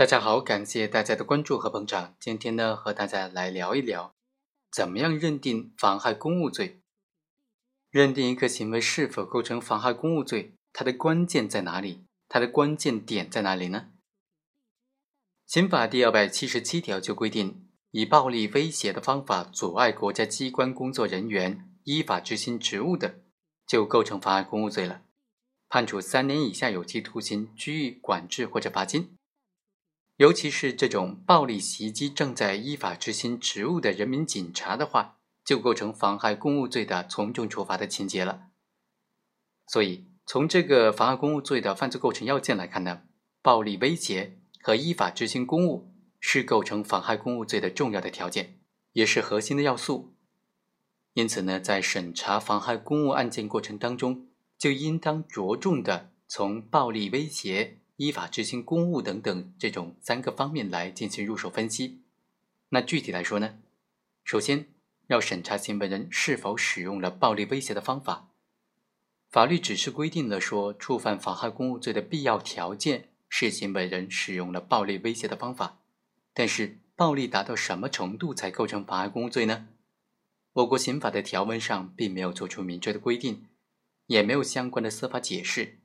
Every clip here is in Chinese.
大家好，感谢大家的关注和捧场。今天呢，和大家来聊一聊，怎么样认定妨害公务罪？认定一个行为是否构成妨害公务罪，它的关键在哪里？它的关键点在哪里呢？刑法第二百七十七条就规定，以暴力威胁的方法阻碍国家机关工作人员依法执行职务的，就构成妨害公务罪了，判处三年以下有期徒刑、拘役、管制或者罚金。尤其是这种暴力袭击正在依法执行职务的人民警察的话，就构成妨害公务罪的从重处罚的情节了。所以，从这个妨害公务罪的犯罪构成要件来看呢，暴力威胁和依法执行公务是构成妨害公务罪的重要的条件，也是核心的要素。因此呢，在审查妨害公务案件过程当中，就应当着重的从暴力威胁。依法执行公务等等这种三个方面来进行入手分析。那具体来说呢，首先要审查行为人是否使用了暴力威胁的方法。法律只是规定了说，触犯妨害公务罪的必要条件是行为人使用了暴力威胁的方法。但是，暴力达到什么程度才构成妨害公务罪呢？我国刑法的条文上并没有做出明确的规定，也没有相关的司法解释。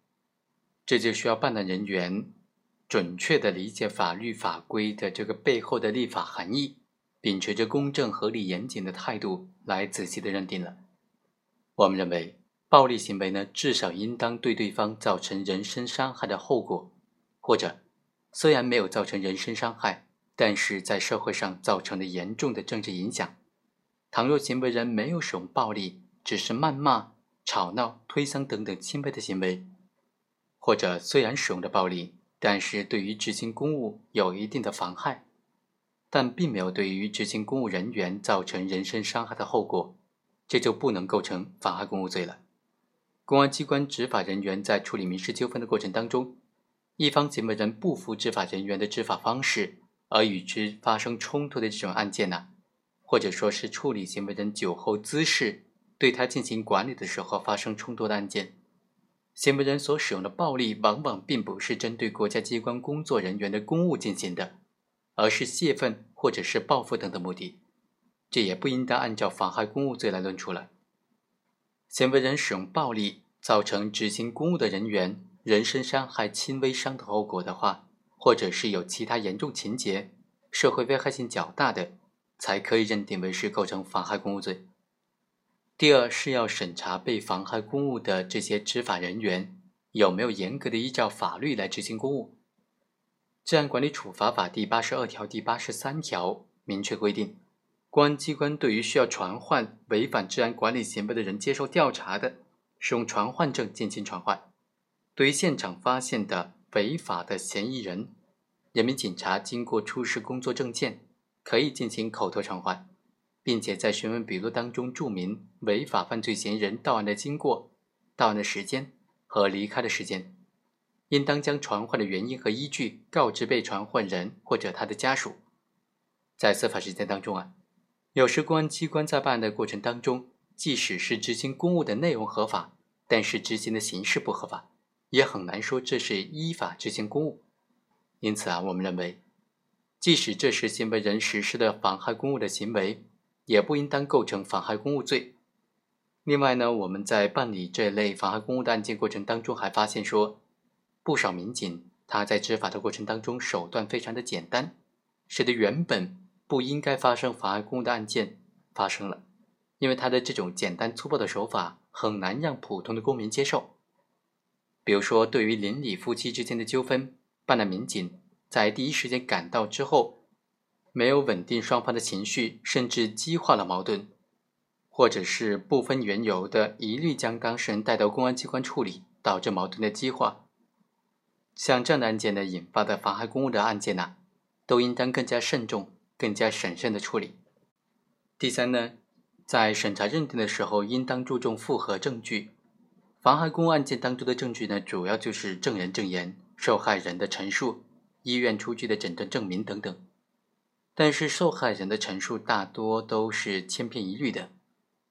这就需要办案人员准确地理解法律法规的这个背后的立法含义，秉持着公正、合理、严谨的态度来仔细的认定了。我们认为，暴力行为呢，至少应当对对方造成人身伤害的后果，或者虽然没有造成人身伤害，但是在社会上造成了严重的政治影响。倘若行为人没有使用暴力，只是谩骂、吵闹、推搡等等轻微的行为。或者虽然使用的暴力，但是对于执行公务有一定的妨害，但并没有对于执行公务人员造成人身伤害的后果，这就不能构成妨害公务罪了。公安机关执法人员在处理民事纠纷的过程当中，一方行为人不服执法人员的执法方式而与之发生冲突的这种案件呢，或者说是处理行为人酒后滋事对他进行管理的时候发生冲突的案件。行为人所使用的暴力，往往并不是针对国家机关工作人员的公务进行的，而是泄愤或者是报复等的目的，这也不应当按照妨害公务罪来论处了。行为人使用暴力造成执行公务的人员人身伤害、轻微伤的后果的话，或者是有其他严重情节、社会危害性较大的，才可以认定为是构成妨害公务罪。第二是要审查被妨害公务的这些执法人员有没有严格的依照法律来执行公务。治安管理处罚法第八十二条、第八十三条明确规定，公安机关对于需要传唤违反治安管理行为的人接受调查的，使用传唤证进行传唤；对于现场发现的违法的嫌疑人，人民警察经过出示工作证件，可以进行口头传唤。并且在询问笔录当中注明违法犯罪嫌疑人到案的经过、到案的时间和离开的时间，应当将传唤的原因和依据告知被传唤人或者他的家属。在司法实践当中啊，有时公安机关在办案的过程当中，即使是执行公务的内容合法，但是执行的形式不合法，也很难说这是依法执行公务。因此啊，我们认为，即使这是行为人实施的妨害公务的行为。也不应当构成妨害公务罪。另外呢，我们在办理这类妨害公务的案件过程当中，还发现说，不少民警他在执法的过程当中手段非常的简单，使得原本不应该发生妨害公务的案件发生了。因为他的这种简单粗暴的手法很难让普通的公民接受。比如说，对于邻里夫妻之间的纠纷，办案民警在第一时间赶到之后。没有稳定双方的情绪，甚至激化了矛盾，或者是不分缘由的一律将当事人带到公安机关处理，导致矛盾的激化。像这样的案件呢，引发的妨害公务的案件呢，都应当更加慎重、更加审慎的处理。第三呢，在审查认定的时候，应当注重复核证据。妨害公务案件当中的证据呢，主要就是证人证言、受害人的陈述、医院出具的诊断证明等等。但是受害人的陈述大多都是千篇一律的，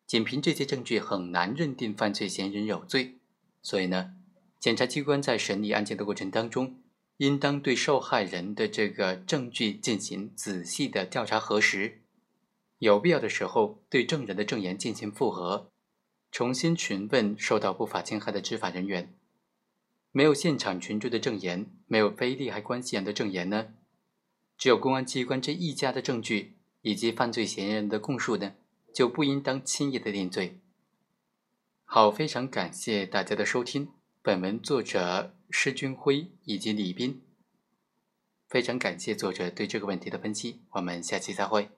仅凭这些证据很难认定犯罪嫌疑人有罪。所以呢，检察机关在审理案件的过程当中，应当对受害人的这个证据进行仔细的调查核实，有必要的时候对证人的证言进行复核，重新询问受到不法侵害的执法人员。没有现场群众的证言，没有非利害关系人的证言呢？只有公安机关这一家的证据以及犯罪嫌疑人的供述呢，就不应当轻易的定罪。好，非常感谢大家的收听。本文作者施军辉以及李斌，非常感谢作者对这个问题的分析。我们下期再会。